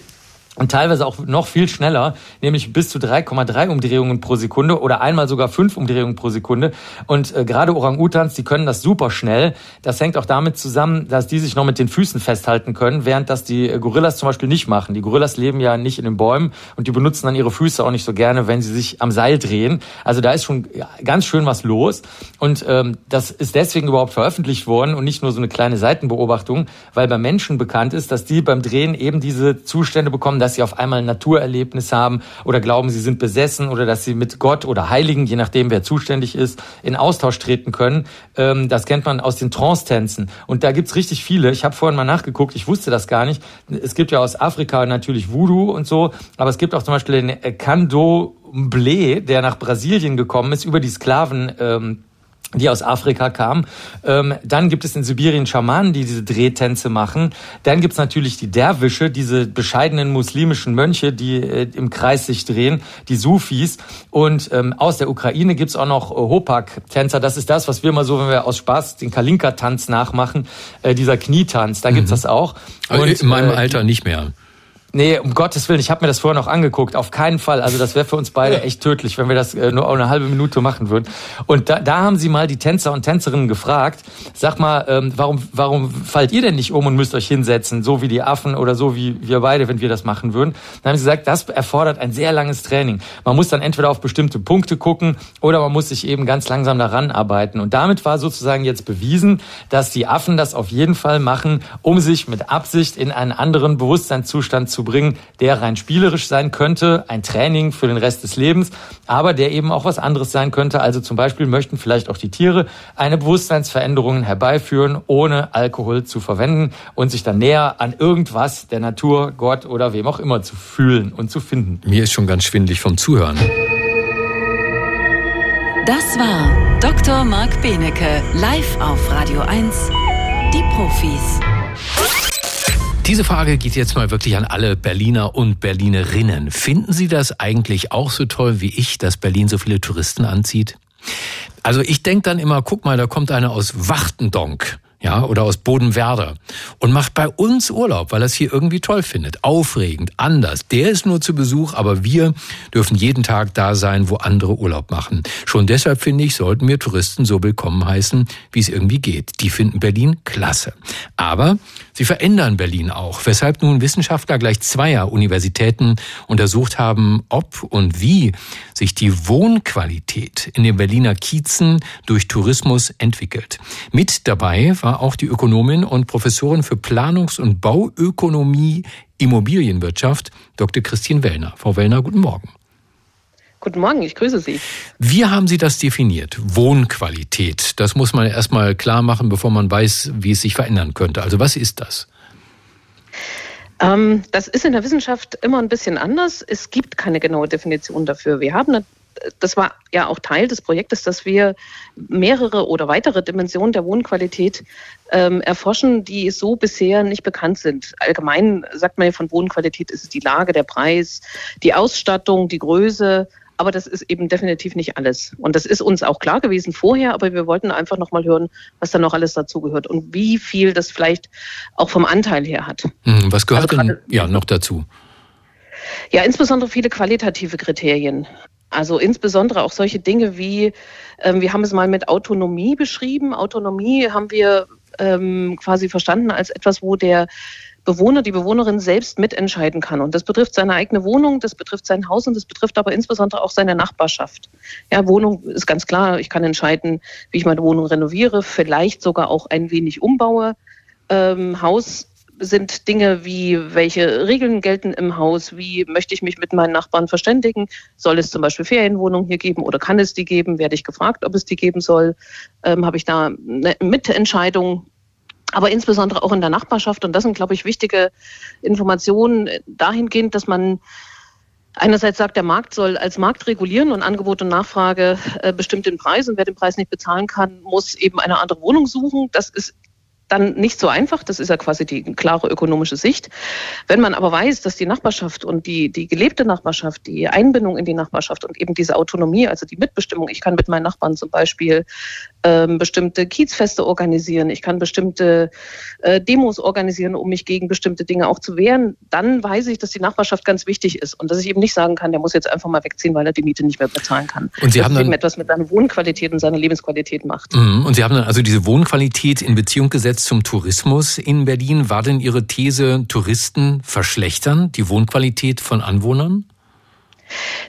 und teilweise auch noch viel schneller, nämlich bis zu 3,3 Umdrehungen pro Sekunde oder einmal sogar fünf Umdrehungen pro Sekunde. Und äh, gerade Orang-Utans, die können das super schnell. Das hängt auch damit zusammen, dass die sich noch mit den Füßen festhalten können, während das die äh, Gorillas zum Beispiel nicht machen. Die Gorillas leben ja nicht in den Bäumen und die benutzen dann ihre Füße auch nicht so gerne, wenn sie sich am Seil drehen. Also da ist schon ganz schön was los. Und ähm, das ist deswegen überhaupt veröffentlicht worden und nicht nur so eine kleine Seitenbeobachtung, weil bei Menschen bekannt ist, dass die beim Drehen eben diese Zustände bekommen, dass sie auf einmal ein Naturerlebnis haben oder glauben, sie sind besessen oder dass sie mit Gott oder Heiligen, je nachdem wer zuständig ist, in Austausch treten können. Ähm, das kennt man aus den Trance-Tänzen. Und da gibt's richtig viele. Ich habe vorhin mal nachgeguckt, ich wusste das gar nicht. Es gibt ja aus Afrika natürlich Voodoo und so, aber es gibt auch zum Beispiel den Kando Mble, der nach Brasilien gekommen ist, über die Sklaven. Ähm, die aus Afrika kamen. Ähm, dann gibt es in Sibirien Schamanen, die diese Drehtänze machen. Dann gibt's natürlich die Derwische, diese bescheidenen muslimischen Mönche, die äh, im Kreis sich drehen, die Sufis. Und ähm, aus der Ukraine gibt's auch noch äh, Hopak-Tänzer. Das ist das, was wir mal so, wenn wir aus Spaß den Kalinka-Tanz nachmachen, äh, dieser Knietanz. Da gibt's mhm. das auch. Und, in meinem äh, Alter nicht mehr. Nee, um Gottes Willen, ich habe mir das vorher noch angeguckt. Auf keinen Fall. Also das wäre für uns beide echt tödlich, wenn wir das äh, nur eine halbe Minute machen würden. Und da, da haben sie mal die Tänzer und Tänzerinnen gefragt, sag mal, ähm, warum, warum fallt ihr denn nicht um und müsst euch hinsetzen, so wie die Affen oder so wie wir beide, wenn wir das machen würden? Dann haben sie gesagt, das erfordert ein sehr langes Training. Man muss dann entweder auf bestimmte Punkte gucken oder man muss sich eben ganz langsam daran arbeiten. Und damit war sozusagen jetzt bewiesen, dass die Affen das auf jeden Fall machen, um sich mit Absicht in einen anderen Bewusstseinszustand zu zu bringen, der rein spielerisch sein könnte, ein Training für den Rest des Lebens, aber der eben auch was anderes sein könnte. Also zum Beispiel möchten vielleicht auch die Tiere eine Bewusstseinsveränderung herbeiführen, ohne Alkohol zu verwenden und sich dann näher an irgendwas der Natur, Gott oder wem auch immer zu fühlen und zu finden. Mir ist schon ganz schwindlig vom Zuhören. Das war Dr. Marc Benecke, live auf Radio 1, die Profis. Diese Frage geht jetzt mal wirklich an alle Berliner und Berlinerinnen. Finden Sie das eigentlich auch so toll wie ich, dass Berlin so viele Touristen anzieht? Also ich denke dann immer, guck mal, da kommt einer aus Wachtendonk ja, oder aus Bodenwerder und macht bei uns Urlaub, weil er es hier irgendwie toll findet. Aufregend, anders. Der ist nur zu Besuch, aber wir dürfen jeden Tag da sein, wo andere Urlaub machen. Schon deshalb finde ich, sollten wir Touristen so willkommen heißen, wie es irgendwie geht. Die finden Berlin klasse. Aber sie verändern Berlin auch, weshalb nun Wissenschaftler gleich zweier Universitäten untersucht haben, ob und wie sich die Wohnqualität in den Berliner Kiezen durch Tourismus entwickelt. Mit dabei war war auch die Ökonomin und Professorin für Planungs- und Bauökonomie Immobilienwirtschaft, Dr. Christine Wellner. Frau Wellner, guten Morgen. Guten Morgen, ich grüße Sie. Wie haben Sie das definiert? Wohnqualität. Das muss man erstmal klar machen, bevor man weiß, wie es sich verändern könnte. Also was ist das? Ähm, das ist in der Wissenschaft immer ein bisschen anders. Es gibt keine genaue Definition dafür. Wir haben das war ja auch Teil des Projektes, dass wir mehrere oder weitere Dimensionen der Wohnqualität ähm, erforschen, die so bisher nicht bekannt sind. Allgemein sagt man ja von Wohnqualität ist es die Lage, der Preis, die Ausstattung, die Größe, aber das ist eben definitiv nicht alles. Und das ist uns auch klar gewesen vorher, aber wir wollten einfach noch mal hören, was da noch alles dazugehört und wie viel das vielleicht auch vom Anteil her hat. Hm, was gehört also denn ja noch dazu? Ja, insbesondere viele qualitative Kriterien. Also insbesondere auch solche Dinge wie, ähm, wir haben es mal mit Autonomie beschrieben. Autonomie haben wir ähm, quasi verstanden als etwas, wo der Bewohner, die Bewohnerin selbst mitentscheiden kann. Und das betrifft seine eigene Wohnung, das betrifft sein Haus und das betrifft aber insbesondere auch seine Nachbarschaft. Ja, Wohnung ist ganz klar, ich kann entscheiden, wie ich meine Wohnung renoviere, vielleicht sogar auch ein wenig umbaue. Ähm, Haus sind Dinge wie, welche Regeln gelten im Haus, wie möchte ich mich mit meinen Nachbarn verständigen, soll es zum Beispiel Ferienwohnungen hier geben oder kann es die geben, werde ich gefragt, ob es die geben soll, ähm, habe ich da eine Mitentscheidung, aber insbesondere auch in der Nachbarschaft und das sind, glaube ich, wichtige Informationen dahingehend, dass man Einerseits sagt, der Markt soll als Markt regulieren und Angebot und Nachfrage äh, bestimmt den Preis und wer den Preis nicht bezahlen kann, muss eben eine andere Wohnung suchen. Das ist dann nicht so einfach. Das ist ja quasi die klare ökonomische Sicht. Wenn man aber weiß, dass die Nachbarschaft und die, die gelebte Nachbarschaft, die Einbindung in die Nachbarschaft und eben diese Autonomie, also die Mitbestimmung, ich kann mit meinen Nachbarn zum Beispiel ähm, bestimmte Kiezfeste organisieren, ich kann bestimmte äh, Demos organisieren, um mich gegen bestimmte Dinge auch zu wehren, dann weiß ich, dass die Nachbarschaft ganz wichtig ist und dass ich eben nicht sagen kann, der muss jetzt einfach mal wegziehen, weil er die Miete nicht mehr bezahlen kann. Und Sie das haben dann etwas mit seiner Wohnqualität und seiner Lebensqualität macht. Mhm. Und Sie haben dann also diese Wohnqualität in Beziehung gesetzt zum Tourismus in Berlin. War denn Ihre These, Touristen verschlechtern die Wohnqualität von Anwohnern?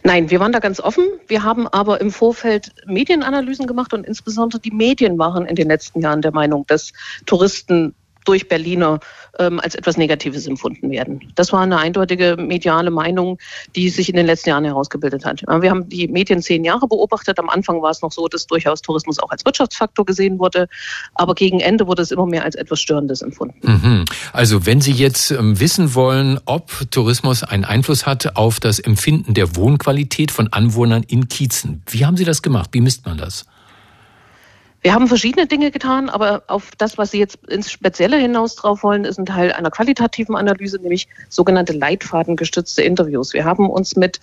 Nein, wir waren da ganz offen. Wir haben aber im Vorfeld Medienanalysen gemacht und insbesondere die Medien waren in den letzten Jahren der Meinung, dass Touristen durch Berliner ähm, als etwas Negatives empfunden werden. Das war eine eindeutige mediale Meinung, die sich in den letzten Jahren herausgebildet hat. Wir haben die Medien zehn Jahre beobachtet. Am Anfang war es noch so, dass durchaus Tourismus auch als Wirtschaftsfaktor gesehen wurde, aber gegen Ende wurde es immer mehr als etwas Störendes empfunden. Mhm. Also wenn Sie jetzt ähm, wissen wollen, ob Tourismus einen Einfluss hat auf das Empfinden der Wohnqualität von Anwohnern in Kiezen, wie haben Sie das gemacht? Wie misst man das? Wir haben verschiedene Dinge getan, aber auf das, was Sie jetzt ins Spezielle hinaus drauf wollen, ist ein Teil einer qualitativen Analyse, nämlich sogenannte leitfadengestützte Interviews. Wir haben uns mit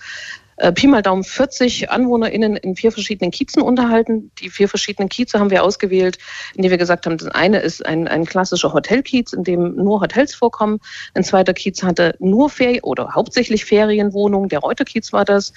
äh, Pi mal Daumen 40 AnwohnerInnen in vier verschiedenen Kiezen unterhalten. Die vier verschiedenen Kieze haben wir ausgewählt, indem wir gesagt haben, das eine ist ein, ein klassischer Hotelkiez, in dem nur Hotels vorkommen. Ein zweiter Kiez hatte nur Ferien oder hauptsächlich Ferienwohnungen. Der Reuterkiez war das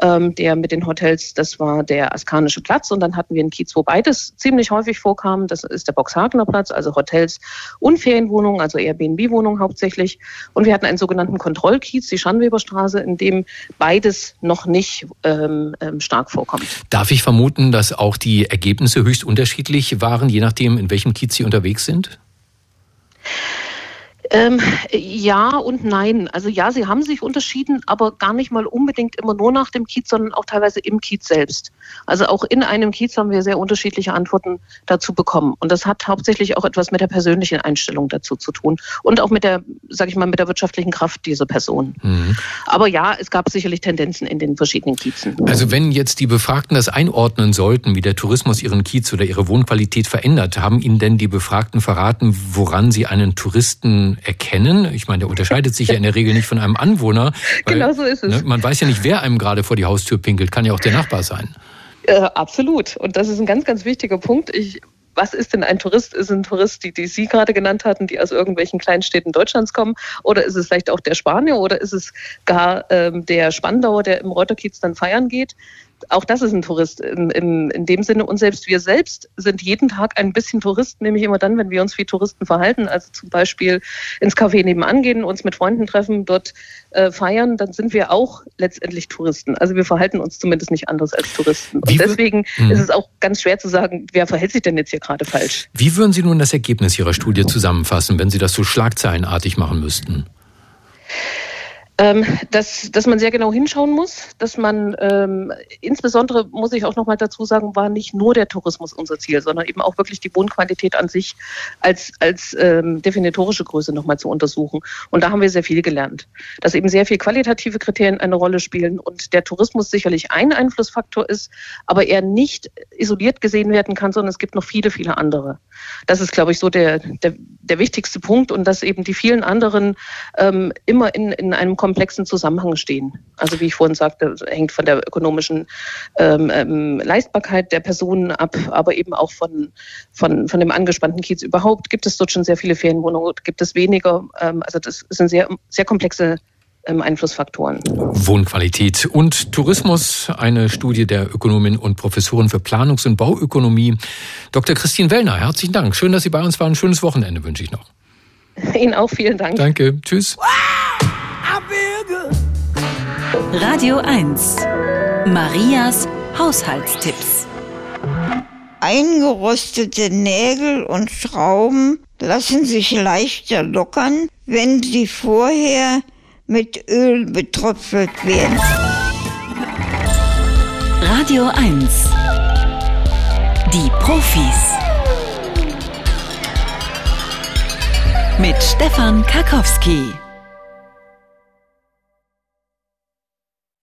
ähm, der mit den Hotels, das war der Askanische Platz. Und dann hatten wir einen Kiez, wo beides ziemlich häufig vorkam. Das ist der Boxhagener Platz, also Hotels und Ferienwohnungen, also Airbnb-Wohnungen hauptsächlich. Und wir hatten einen sogenannten Kontrollkiez, die Schanweberstraße, in dem beides noch nicht ähm, ähm, stark vorkommt. Darf ich vermuten, dass auch die Ergebnisse höchst unterschiedlich waren, je nachdem, in welchem Kiez Sie unterwegs sind? Ähm, ja und nein. Also ja, sie haben sich unterschieden, aber gar nicht mal unbedingt immer nur nach dem Kiez, sondern auch teilweise im Kiez selbst. Also auch in einem Kiez haben wir sehr unterschiedliche Antworten dazu bekommen. Und das hat hauptsächlich auch etwas mit der persönlichen Einstellung dazu zu tun und auch mit der, sag ich mal, mit der wirtschaftlichen Kraft dieser Person. Mhm. Aber ja, es gab sicherlich Tendenzen in den verschiedenen Kiezen. Also wenn jetzt die Befragten das einordnen sollten, wie der Tourismus ihren Kiez oder ihre Wohnqualität verändert, haben Ihnen denn die Befragten verraten, woran sie einen Touristen erkennen? Ich meine, der unterscheidet sich ja in der Regel nicht von einem Anwohner. Weil, genau so ist es. Ne, man weiß ja nicht, wer einem gerade vor die Haustür pinkelt, kann ja auch der Nachbar sein. Äh, absolut. Und das ist ein ganz, ganz wichtiger Punkt. Ich was ist denn ein Tourist? Ist ein Tourist, die, die Sie gerade genannt hatten, die aus irgendwelchen Kleinstädten Deutschlands kommen? Oder ist es vielleicht auch der Spanier oder ist es gar ähm, der Spandauer, der im Reuterkiez dann feiern geht? Auch das ist ein Tourist in, in, in dem Sinne. Und selbst wir selbst sind jeden Tag ein bisschen Touristen, nämlich immer dann, wenn wir uns wie Touristen verhalten. Also zum Beispiel ins Café nebenan gehen, uns mit Freunden treffen, dort äh, feiern, dann sind wir auch letztendlich Touristen. Also wir verhalten uns zumindest nicht anders als Touristen. Und deswegen hm. ist es auch ganz schwer zu sagen, wer verhält sich denn jetzt hier gerade falsch. Wie würden Sie nun das Ergebnis Ihrer Studie zusammenfassen, wenn Sie das so schlagzeilenartig machen müssten? Ähm, dass, dass man sehr genau hinschauen muss, dass man ähm, insbesondere, muss ich auch noch mal dazu sagen, war nicht nur der Tourismus unser Ziel, sondern eben auch wirklich die Wohnqualität an sich als, als ähm, definitorische Größe noch mal zu untersuchen. Und da haben wir sehr viel gelernt, dass eben sehr viel qualitative Kriterien eine Rolle spielen und der Tourismus sicherlich ein Einflussfaktor ist, aber er nicht isoliert gesehen werden kann, sondern es gibt noch viele, viele andere. Das ist, glaube ich, so der, der, der wichtigste Punkt und dass eben die vielen anderen ähm, immer in, in einem komplexen Zusammenhang stehen. Also wie ich vorhin sagte, hängt von der ökonomischen ähm, ähm, Leistbarkeit der Personen ab, aber eben auch von, von, von dem angespannten Kiez überhaupt. Gibt es dort schon sehr viele Ferienwohnungen? Gibt es weniger? Ähm, also das sind sehr, sehr komplexe ähm, Einflussfaktoren. Wohnqualität und Tourismus, eine Studie der Ökonomin und Professorin für Planungs- und Bauökonomie, Dr. Christine Wellner. Herzlichen Dank. Schön, dass Sie bei uns waren. Ein schönes Wochenende wünsche ich noch. Ihnen auch vielen Dank. Danke. Tschüss. Radio 1. Marias Haushaltstipps. Eingerostete Nägel und Schrauben lassen sich leichter lockern, wenn sie vorher mit Öl betröpfelt werden. Radio 1. Die Profis. Mit Stefan Karkowski.